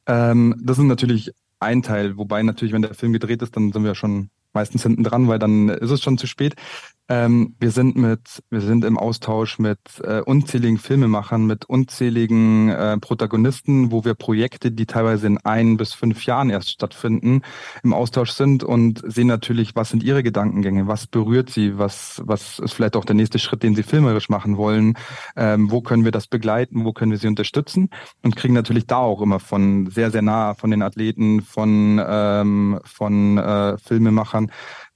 Ähm, das ist natürlich ein Teil, wobei natürlich, wenn der Film gedreht ist, dann sind wir schon meistens hinten dran, weil dann ist es schon zu spät. Ähm, wir sind mit, wir sind im Austausch mit äh, unzähligen Filmemachern, mit unzähligen äh, Protagonisten, wo wir Projekte, die teilweise in ein bis fünf Jahren erst stattfinden, im Austausch sind und sehen natürlich, was sind ihre Gedankengänge, was berührt sie, was, was ist vielleicht auch der nächste Schritt, den sie filmerisch machen wollen, ähm, wo können wir das begleiten, wo können wir sie unterstützen? Und kriegen natürlich da auch immer von sehr, sehr nah von den Athleten, von, ähm, von äh, Filmemachern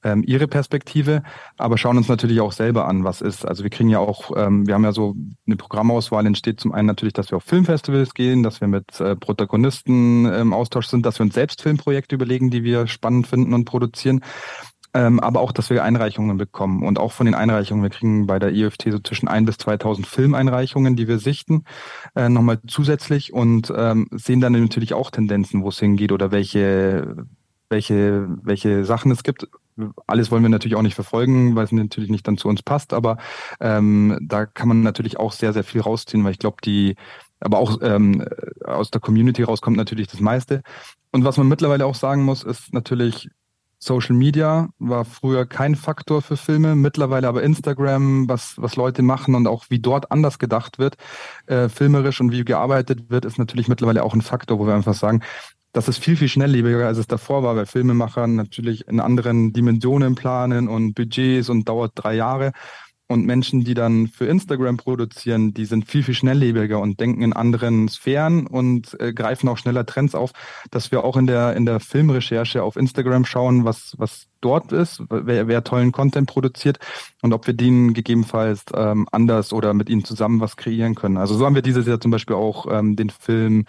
ähm, ihre Perspektive, aber schauen uns natürlich auch selber an, was ist. Also wir kriegen ja auch, ähm, wir haben ja so eine Programmauswahl entsteht zum einen natürlich, dass wir auf Filmfestivals gehen, dass wir mit äh, Protagonisten im Austausch sind, dass wir uns selbst Filmprojekte überlegen, die wir spannend finden und produzieren. Ähm, aber auch, dass wir Einreichungen bekommen. Und auch von den Einreichungen, wir kriegen bei der IFT so zwischen ein bis 2000 Filmeinreichungen, die wir sichten, äh, nochmal zusätzlich und ähm, sehen dann natürlich auch Tendenzen, wo es hingeht oder welche, welche, welche Sachen es gibt alles wollen wir natürlich auch nicht verfolgen, weil es natürlich nicht dann zu uns passt, aber ähm, da kann man natürlich auch sehr, sehr viel rausziehen, weil ich glaube, die, aber auch ähm, aus der Community rauskommt natürlich das meiste. Und was man mittlerweile auch sagen muss, ist natürlich, Social Media war früher kein Faktor für Filme, mittlerweile aber Instagram, was, was Leute machen und auch wie dort anders gedacht wird, äh, filmerisch und wie gearbeitet wird, ist natürlich mittlerweile auch ein Faktor, wo wir einfach sagen, das ist viel, viel schnelllebiger, als es davor war, weil Filmemacher natürlich in anderen Dimensionen planen und Budgets und dauert drei Jahre. Und Menschen, die dann für Instagram produzieren, die sind viel, viel schnelllebiger und denken in anderen Sphären und äh, greifen auch schneller Trends auf, dass wir auch in der, in der Filmrecherche auf Instagram schauen, was, was dort ist, wer, wer tollen Content produziert und ob wir den gegebenenfalls ähm, anders oder mit ihnen zusammen was kreieren können. Also so haben wir dieses Jahr zum Beispiel auch ähm, den Film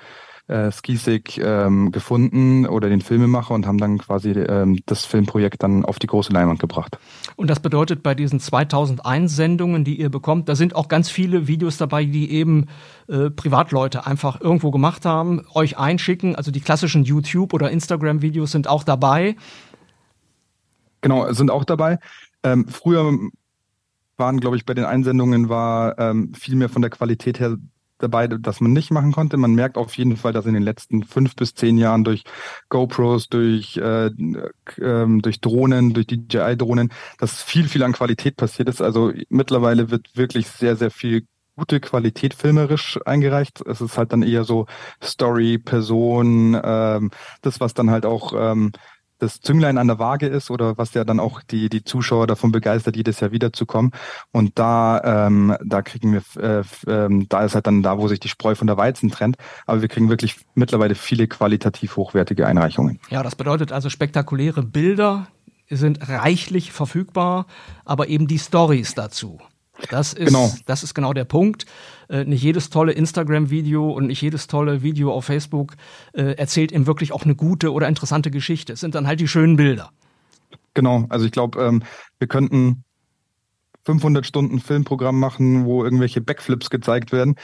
äh, Skisig ähm, gefunden oder den Filmemacher und haben dann quasi ähm, das Filmprojekt dann auf die große Leinwand gebracht. Und das bedeutet bei diesen 2000 Einsendungen, die ihr bekommt, da sind auch ganz viele Videos dabei, die eben äh, Privatleute einfach irgendwo gemacht haben, euch einschicken. Also die klassischen YouTube- oder Instagram-Videos sind auch dabei. Genau, sind auch dabei. Ähm, früher waren, glaube ich, bei den Einsendungen war ähm, viel mehr von der Qualität her dabei, das man nicht machen konnte. Man merkt auf jeden Fall, dass in den letzten fünf bis zehn Jahren durch GoPros, durch, äh, äh, durch Drohnen, durch DJI-Drohnen, dass viel, viel an Qualität passiert ist. Also mittlerweile wird wirklich sehr, sehr viel gute Qualität filmerisch eingereicht. Es ist halt dann eher so Story, Person, ähm, das, was dann halt auch ähm, das Zünglein an der Waage ist oder was ja dann auch die, die Zuschauer davon begeistert, jedes Jahr wiederzukommen. Und da, ähm, da kriegen wir, äh, äh, da ist halt dann da, wo sich die Spreu von der Weizen trennt. Aber wir kriegen wirklich mittlerweile viele qualitativ hochwertige Einreichungen. Ja, das bedeutet also spektakuläre Bilder sind reichlich verfügbar, aber eben die Stories dazu. Das ist, genau. das ist genau der Punkt. Äh, nicht jedes tolle Instagram-Video und nicht jedes tolle Video auf Facebook äh, erzählt ihm wirklich auch eine gute oder interessante Geschichte. Es sind dann halt die schönen Bilder. Genau, also ich glaube, ähm, wir könnten 500 Stunden Filmprogramm machen, wo irgendwelche Backflips gezeigt werden.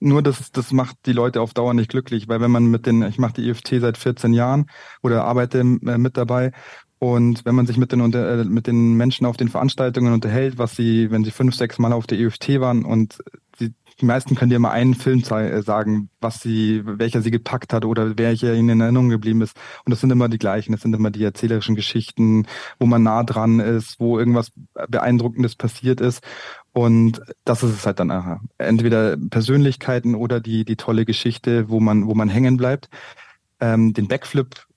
Nur das, das macht die Leute auf Dauer nicht glücklich, weil wenn man mit den, ich mache die IFT seit 14 Jahren oder arbeite äh, mit dabei und wenn man sich mit den, äh, mit den Menschen auf den Veranstaltungen unterhält, was sie, wenn sie fünf, sechs Mal auf der EFT waren und die, die meisten können dir mal einen Film äh, sagen, was sie, welcher sie gepackt hat oder welcher ihnen in Erinnerung geblieben ist. Und das sind immer die gleichen. Das sind immer die erzählerischen Geschichten, wo man nah dran ist, wo irgendwas Beeindruckendes passiert ist. Und das ist es halt dann aha. entweder Persönlichkeiten oder die die tolle Geschichte, wo man wo man hängen bleibt. Ähm, den Backflip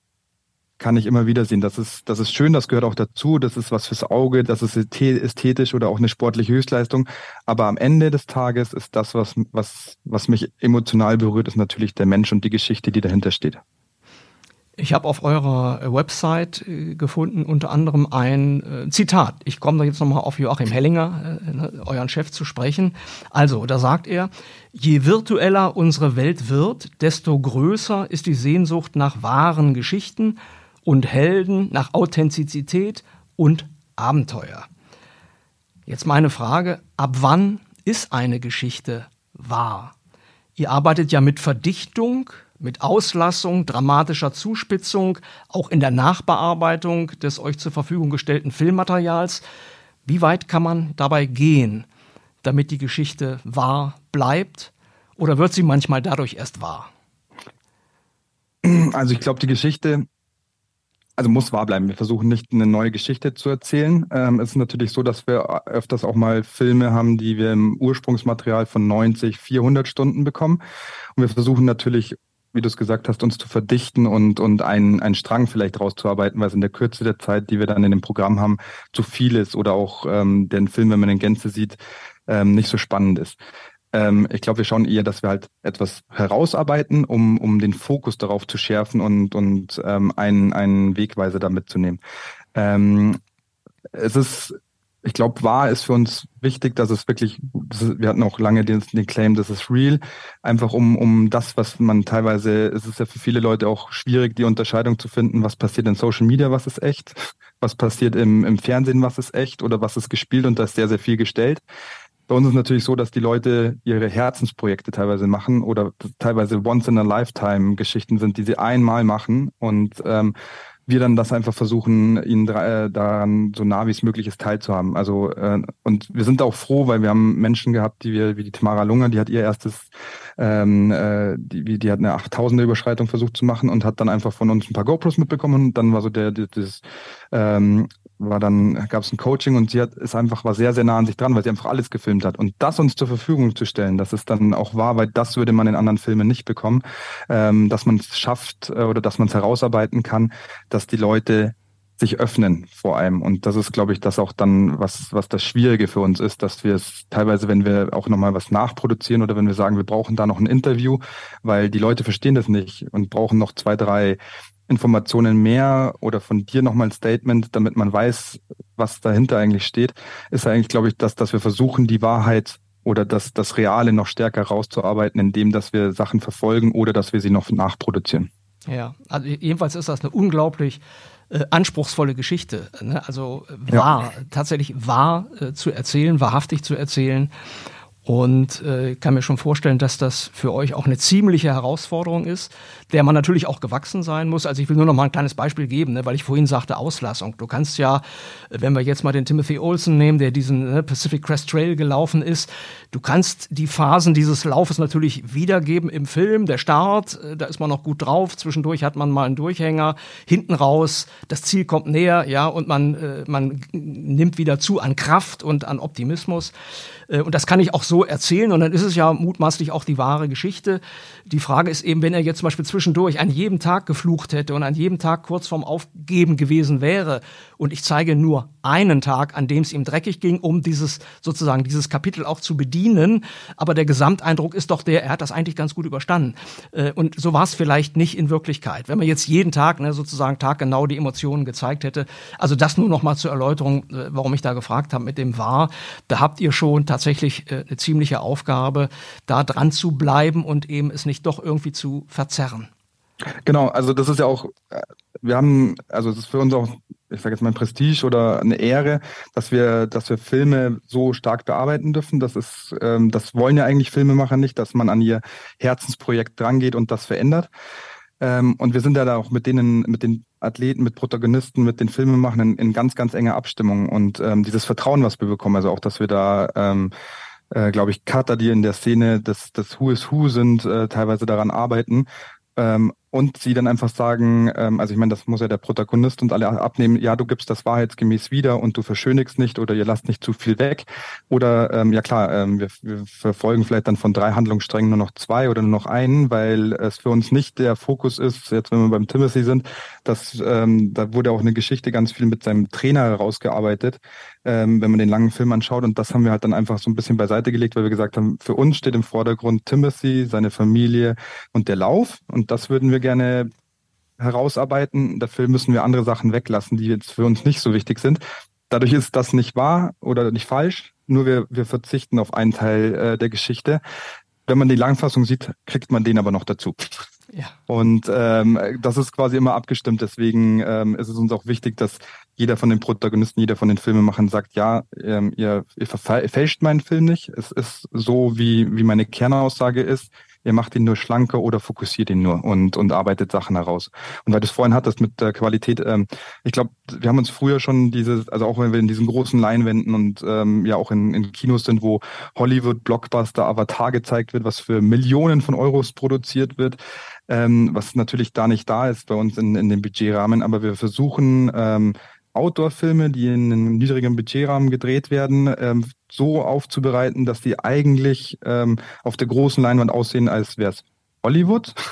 kann ich immer wieder sehen. Das ist, das ist schön, das gehört auch dazu, das ist was fürs Auge, das ist ästhetisch oder auch eine sportliche Höchstleistung. Aber am Ende des Tages ist das, was, was, was mich emotional berührt, ist natürlich der Mensch und die Geschichte, die dahinter steht. Ich habe auf eurer Website äh, gefunden unter anderem ein äh, Zitat. Ich komme da jetzt nochmal auf Joachim Hellinger, äh, euren Chef, zu sprechen. Also, da sagt er, je virtueller unsere Welt wird, desto größer ist die Sehnsucht nach wahren Geschichten und Helden nach Authentizität und Abenteuer. Jetzt meine Frage, ab wann ist eine Geschichte wahr? Ihr arbeitet ja mit Verdichtung, mit Auslassung, dramatischer Zuspitzung, auch in der Nachbearbeitung des euch zur Verfügung gestellten Filmmaterials. Wie weit kann man dabei gehen, damit die Geschichte wahr bleibt? Oder wird sie manchmal dadurch erst wahr? Also ich glaube, die Geschichte also muss wahr bleiben. Wir versuchen nicht eine neue Geschichte zu erzählen. Ähm, es ist natürlich so, dass wir öfters auch mal Filme haben, die wir im Ursprungsmaterial von 90, 400 Stunden bekommen. Und wir versuchen natürlich, wie du es gesagt hast, uns zu verdichten und, und einen, einen Strang vielleicht rauszuarbeiten, weil es in der Kürze der Zeit, die wir dann in dem Programm haben, zu viel ist oder auch ähm, den Film, wenn man in Gänze sieht, ähm, nicht so spannend ist. Ähm, ich glaube, wir schauen eher, dass wir halt etwas herausarbeiten, um, um den Fokus darauf zu schärfen und, und ähm, einen, einen Wegweiser da mitzunehmen. Ähm, es ist, ich glaube, wahr ist für uns wichtig, dass es wirklich, wir hatten auch lange den, den Claim, das ist real, einfach um, um das, was man teilweise, es ist ja für viele Leute auch schwierig, die Unterscheidung zu finden, was passiert in Social Media, was ist echt, was passiert im, im Fernsehen, was ist echt oder was ist gespielt und da ist sehr, sehr viel gestellt. Bei uns ist natürlich so, dass die Leute ihre Herzensprojekte teilweise machen oder teilweise Once-in-a-Lifetime-Geschichten sind, die sie einmal machen und ähm, wir dann das einfach versuchen, ihnen äh, daran so nah wie es möglich ist teilzuhaben. Also äh, und wir sind auch froh, weil wir haben Menschen gehabt, die wir wie die Tamara Lunger, die hat ihr erstes, ähm, äh, die, die hat eine 8000er Überschreitung versucht zu machen und hat dann einfach von uns ein paar GoPros mitbekommen und dann war so der, der das ähm, war dann, gab es ein Coaching und sie hat, ist einfach, war sehr, sehr nah an sich dran, weil sie einfach alles gefilmt hat. Und das uns zur Verfügung zu stellen, dass es dann auch war, weil das würde man in anderen Filmen nicht bekommen, ähm, dass man es schafft äh, oder dass man es herausarbeiten kann, dass die Leute sich öffnen vor allem. Und das ist, glaube ich, das auch dann, was, was das Schwierige für uns ist, dass wir es teilweise, wenn wir auch nochmal was nachproduzieren oder wenn wir sagen, wir brauchen da noch ein Interview, weil die Leute verstehen das nicht und brauchen noch zwei, drei Informationen mehr oder von dir nochmal ein Statement, damit man weiß, was dahinter eigentlich steht, ist eigentlich, glaube ich, dass, dass wir versuchen, die Wahrheit oder das, das Reale noch stärker rauszuarbeiten, indem dass wir Sachen verfolgen oder dass wir sie noch nachproduzieren. Ja, also jedenfalls ist das eine unglaublich äh, anspruchsvolle Geschichte. Ne? Also wahr, ja. tatsächlich wahr äh, zu erzählen, wahrhaftig zu erzählen. Und äh, kann mir schon vorstellen, dass das für euch auch eine ziemliche Herausforderung ist, der man natürlich auch gewachsen sein muss. Also ich will nur noch mal ein kleines Beispiel geben, ne, weil ich vorhin sagte Auslassung. Du kannst ja, wenn wir jetzt mal den Timothy Olsen nehmen, der diesen ne, Pacific Crest Trail gelaufen ist, du kannst die Phasen dieses Laufes natürlich wiedergeben im Film. Der Start, äh, da ist man noch gut drauf. Zwischendurch hat man mal einen Durchhänger. Hinten raus, das Ziel kommt näher, ja, und man, äh, man nimmt wieder zu an Kraft und an Optimismus. Äh, und das kann ich auch so erzählen und dann ist es ja mutmaßlich auch die wahre Geschichte. Die Frage ist eben, wenn er jetzt zum Beispiel zwischendurch an jedem Tag geflucht hätte und an jedem Tag kurz vorm Aufgeben gewesen wäre und ich zeige nur einen Tag, an dem es ihm dreckig ging, um dieses sozusagen dieses Kapitel auch zu bedienen, aber der Gesamteindruck ist doch der, er hat das eigentlich ganz gut überstanden. Äh, und so war es vielleicht nicht in Wirklichkeit. Wenn man jetzt jeden Tag ne, sozusagen taggenau die Emotionen gezeigt hätte, also das nur noch mal zur Erläuterung, äh, warum ich da gefragt habe mit dem war, da habt ihr schon tatsächlich tatsächlich äh, eine ziemliche Aufgabe, da dran zu bleiben und eben es nicht doch irgendwie zu verzerren. Genau, also das ist ja auch, äh, wir haben, also es ist für uns auch, ich sage jetzt mal ein Prestige oder eine Ehre, dass wir, dass wir Filme so stark bearbeiten dürfen. Das ist, ähm, das wollen ja eigentlich Filmemacher nicht, dass man an ihr Herzensprojekt drangeht und das verändert. Ähm, und wir sind ja da auch mit denen, mit den Athleten, mit Protagonisten, mit den Filmemachern in, in ganz, ganz enger Abstimmung. Und ähm, dieses Vertrauen, was wir bekommen, also auch, dass wir da, ähm, äh, glaube ich, Cutter, die in der Szene des, des Who is Who sind, äh, teilweise daran arbeiten, ähm, und sie dann einfach sagen, ähm, also ich meine, das muss ja der Protagonist und alle abnehmen, ja, du gibst das wahrheitsgemäß wieder und du verschönigst nicht oder ihr lasst nicht zu viel weg. Oder ähm, ja klar, ähm, wir, wir verfolgen vielleicht dann von drei Handlungssträngen nur noch zwei oder nur noch einen, weil es für uns nicht der Fokus ist, jetzt wenn wir beim Timothy sind, dass ähm, da wurde auch eine Geschichte ganz viel mit seinem Trainer herausgearbeitet, ähm, wenn man den langen Film anschaut. Und das haben wir halt dann einfach so ein bisschen beiseite gelegt, weil wir gesagt haben, für uns steht im Vordergrund Timothy, seine Familie und der Lauf. Und das würden wir gerne herausarbeiten. Dafür müssen wir andere Sachen weglassen, die jetzt für uns nicht so wichtig sind. Dadurch ist das nicht wahr oder nicht falsch, nur wir, wir verzichten auf einen Teil äh, der Geschichte. Wenn man die Langfassung sieht, kriegt man den aber noch dazu. Ja. Und ähm, das ist quasi immer abgestimmt. Deswegen ähm, ist es uns auch wichtig, dass jeder von den Protagonisten, jeder von den Filmemachern sagt, ja, ähm, ihr, ihr verfälscht meinen Film nicht. Es ist so, wie, wie meine Kernaussage ist ihr macht ihn nur schlanker oder fokussiert ihn nur und, und arbeitet Sachen heraus. Und weil du es vorhin hattest mit der Qualität, ähm, ich glaube, wir haben uns früher schon dieses, also auch wenn wir in diesen großen Leinwänden und ähm, ja auch in, in Kinos sind, wo Hollywood, Blockbuster, Avatar gezeigt wird, was für Millionen von Euros produziert wird, ähm, was natürlich da nicht da ist bei uns in, in dem Budgetrahmen. Aber wir versuchen ähm, Outdoor-Filme, die in einem niedrigen Budgetrahmen gedreht werden, ähm, so aufzubereiten, dass die eigentlich ähm, auf der großen Leinwand aussehen, als wäre es Hollywood.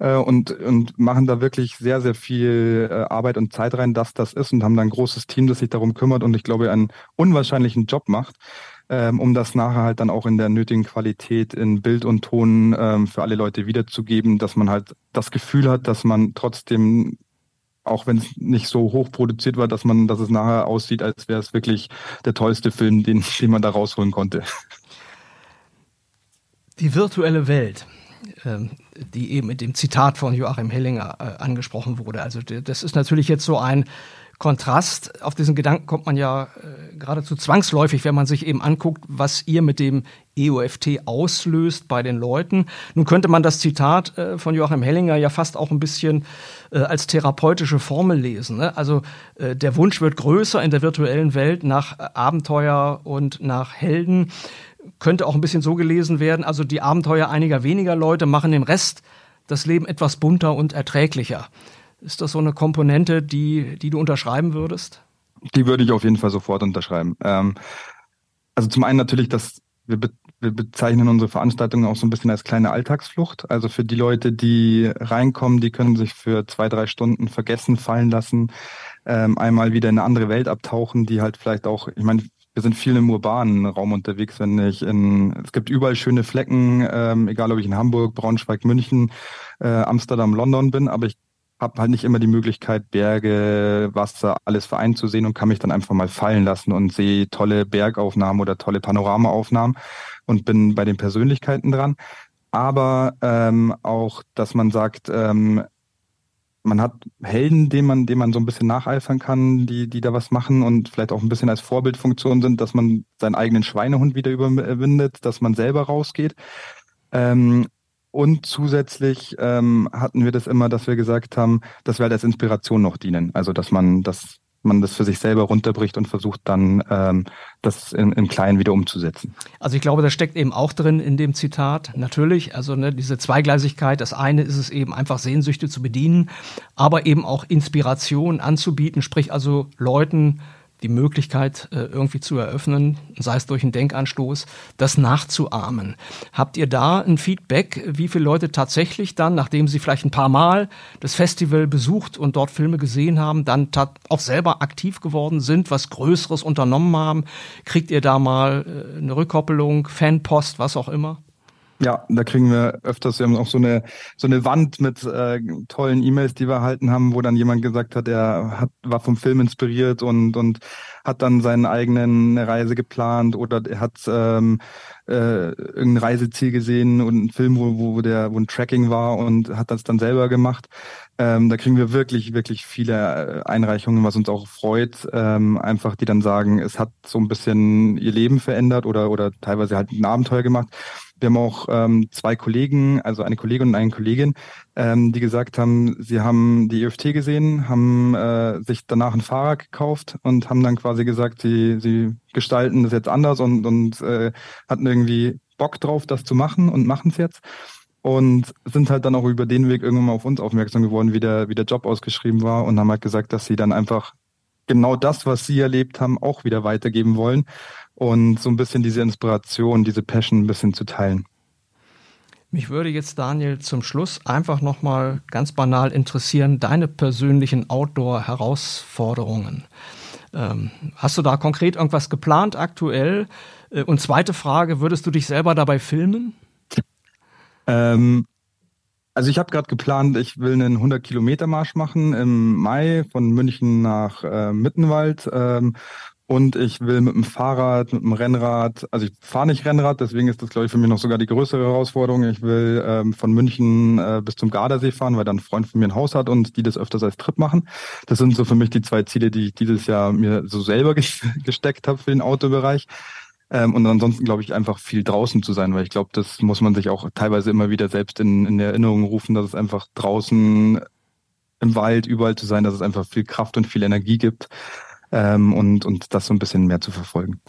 Äh, und, und machen da wirklich sehr, sehr viel äh, Arbeit und Zeit rein, dass das ist und haben da ein großes Team, das sich darum kümmert und ich glaube, einen unwahrscheinlichen Job macht, ähm, um das nachher halt dann auch in der nötigen Qualität in Bild und Ton ähm, für alle Leute wiederzugeben, dass man halt das Gefühl hat, dass man trotzdem auch wenn es nicht so hoch produziert war, dass man, dass es nachher aussieht, als wäre es wirklich der tollste Film, den, den man da rausholen konnte. Die virtuelle Welt, ähm, die eben mit dem Zitat von Joachim Hellinger äh, angesprochen wurde. Also das ist natürlich jetzt so ein Kontrast. Auf diesen Gedanken kommt man ja äh, geradezu zwangsläufig, wenn man sich eben anguckt, was ihr mit dem EOFT auslöst bei den Leuten. Nun könnte man das Zitat äh, von Joachim Hellinger ja fast auch ein bisschen äh, als therapeutische Formel lesen. Ne? Also äh, der Wunsch wird größer in der virtuellen Welt nach Abenteuer und nach Helden. Könnte auch ein bisschen so gelesen werden. Also die Abenteuer einiger weniger Leute machen dem Rest das Leben etwas bunter und erträglicher. Ist das so eine Komponente, die, die du unterschreiben würdest? Die würde ich auf jeden Fall sofort unterschreiben. Ähm, also zum einen natürlich, dass wir, be wir bezeichnen unsere Veranstaltungen auch so ein bisschen als kleine Alltagsflucht. Also für die Leute, die reinkommen, die können sich für zwei, drei Stunden vergessen fallen lassen, ähm, einmal wieder in eine andere Welt abtauchen, die halt vielleicht auch, ich meine, wir sind viel im urbanen Raum unterwegs, wenn ich in, es gibt überall schöne Flecken, ähm, egal ob ich in Hamburg, Braunschweig, München, äh, Amsterdam, London bin, aber ich habe halt nicht immer die Möglichkeit, Berge, Wasser, alles vereint zu sehen und kann mich dann einfach mal fallen lassen und sehe tolle Bergaufnahmen oder tolle Panoramaaufnahmen und bin bei den Persönlichkeiten dran. Aber ähm, auch, dass man sagt, ähm, man hat Helden, denen man, denen man so ein bisschen nacheifern kann, die, die da was machen und vielleicht auch ein bisschen als Vorbildfunktion sind, dass man seinen eigenen Schweinehund wieder überwindet, dass man selber rausgeht. Ähm, und zusätzlich ähm, hatten wir das immer, dass wir gesagt haben, dass wir halt als Inspiration noch dienen. Also dass man das man das für sich selber runterbricht und versucht dann ähm, das im, im Kleinen wieder umzusetzen. Also ich glaube, das steckt eben auch drin in dem Zitat. Natürlich, also ne, diese Zweigleisigkeit. Das eine ist es eben einfach Sehnsüchte zu bedienen, aber eben auch Inspiration anzubieten, sprich also Leuten die Möglichkeit äh, irgendwie zu eröffnen, sei es durch einen Denkanstoß, das nachzuahmen. Habt ihr da ein Feedback, wie viele Leute tatsächlich dann, nachdem sie vielleicht ein paar Mal das Festival besucht und dort Filme gesehen haben, dann auch selber aktiv geworden sind, was Größeres unternommen haben? Kriegt ihr da mal äh, eine Rückkoppelung, Fanpost, was auch immer? Ja, da kriegen wir öfters, wir haben auch so eine, so eine Wand mit äh, tollen E-Mails, die wir erhalten haben, wo dann jemand gesagt hat, er hat, war vom Film inspiriert und, und hat dann seine eigenen Reise geplant oder er hat ähm, äh, irgendein Reiseziel gesehen und einen Film, wo, wo der, wo ein Tracking war und hat das dann selber gemacht. Ähm, da kriegen wir wirklich, wirklich viele äh, Einreichungen, was uns auch freut, ähm, einfach die dann sagen, es hat so ein bisschen ihr Leben verändert oder, oder teilweise halt ein Abenteuer gemacht. Wir haben auch ähm, zwei Kollegen, also eine Kollegin und eine Kollegin, ähm, die gesagt haben, sie haben die EFT gesehen, haben äh, sich danach ein Fahrrad gekauft und haben dann quasi gesagt, sie, sie gestalten das jetzt anders und, und äh, hatten irgendwie Bock drauf, das zu machen und machen es jetzt. Und sind halt dann auch über den Weg irgendwann mal auf uns aufmerksam geworden, wie der, wie der Job ausgeschrieben war und haben halt gesagt, dass sie dann einfach genau das, was sie erlebt haben, auch wieder weitergeben wollen und so ein bisschen diese Inspiration, diese Passion ein bisschen zu teilen. Mich würde jetzt, Daniel, zum Schluss einfach nochmal ganz banal interessieren, deine persönlichen Outdoor-Herausforderungen. Ähm, hast du da konkret irgendwas geplant aktuell? Äh, und zweite Frage, würdest du dich selber dabei filmen? Ähm, also ich habe gerade geplant, ich will einen 100 Kilometer Marsch machen im Mai von München nach äh, Mittenwald ähm, und ich will mit dem Fahrrad, mit dem Rennrad, also ich fahre nicht Rennrad, deswegen ist das, glaube ich, für mich noch sogar die größere Herausforderung. Ich will ähm, von München äh, bis zum Gardasee fahren, weil dann ein Freund von mir ein Haus hat und die das öfters als Trip machen. Das sind so für mich die zwei Ziele, die ich dieses Jahr mir so selber gesteckt habe für den Autobereich. Ähm, und ansonsten glaube ich einfach viel draußen zu sein, weil ich glaube, das muss man sich auch teilweise immer wieder selbst in, in Erinnerung rufen, dass es einfach draußen im Wald überall zu sein, dass es einfach viel Kraft und viel Energie gibt ähm, und, und das so ein bisschen mehr zu verfolgen.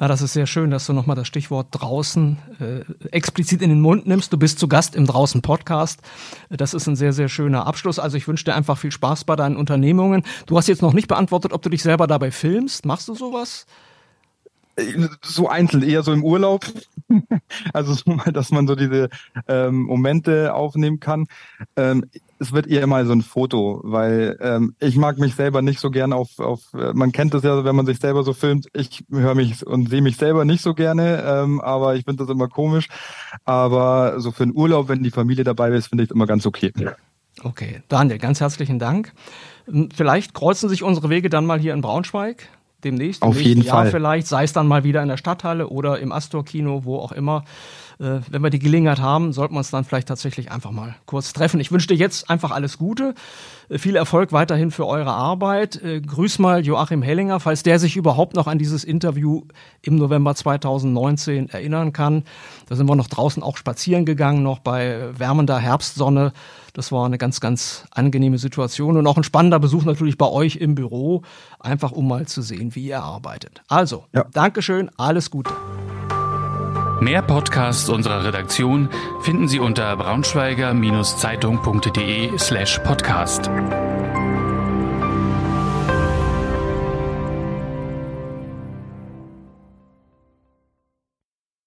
Ja, das ist sehr schön, dass du nochmal das Stichwort draußen äh, explizit in den Mund nimmst. Du bist zu Gast im Draußen Podcast. Das ist ein sehr, sehr schöner Abschluss. Also ich wünsche dir einfach viel Spaß bei deinen Unternehmungen. Du hast jetzt noch nicht beantwortet, ob du dich selber dabei filmst. Machst du sowas? So einzeln, eher so im Urlaub. also so mal, dass man so diese ähm, Momente aufnehmen kann. Ähm, es wird eher mal so ein Foto, weil ähm, ich mag mich selber nicht so gern auf, auf äh, man kennt das ja, wenn man sich selber so filmt, ich höre mich und sehe mich selber nicht so gerne, ähm, aber ich finde das immer komisch. Aber so für einen Urlaub, wenn die Familie dabei ist, finde ich es immer ganz okay. Okay, Daniel, ganz herzlichen Dank. Hm, vielleicht kreuzen sich unsere Wege dann mal hier in Braunschweig demnächst. Auf jeden Jahr Fall. Vielleicht, sei es dann mal wieder in der Stadthalle oder im Astor-Kino, wo auch immer. Äh, wenn wir die Gelegenheit haben, sollten wir uns dann vielleicht tatsächlich einfach mal kurz treffen. Ich wünsche dir jetzt einfach alles Gute. Äh, viel Erfolg weiterhin für eure Arbeit. Äh, grüß mal Joachim Hellinger, falls der sich überhaupt noch an dieses Interview im November 2019 erinnern kann. Da sind wir noch draußen auch spazieren gegangen, noch bei wärmender Herbstsonne. Das war eine ganz, ganz angenehme Situation und auch ein spannender Besuch natürlich bei euch im Büro, einfach um mal zu sehen, wie ihr arbeitet. Also, ja. Dankeschön, alles Gute. Mehr Podcasts unserer Redaktion finden Sie unter braunschweiger-zeitung.de slash podcast.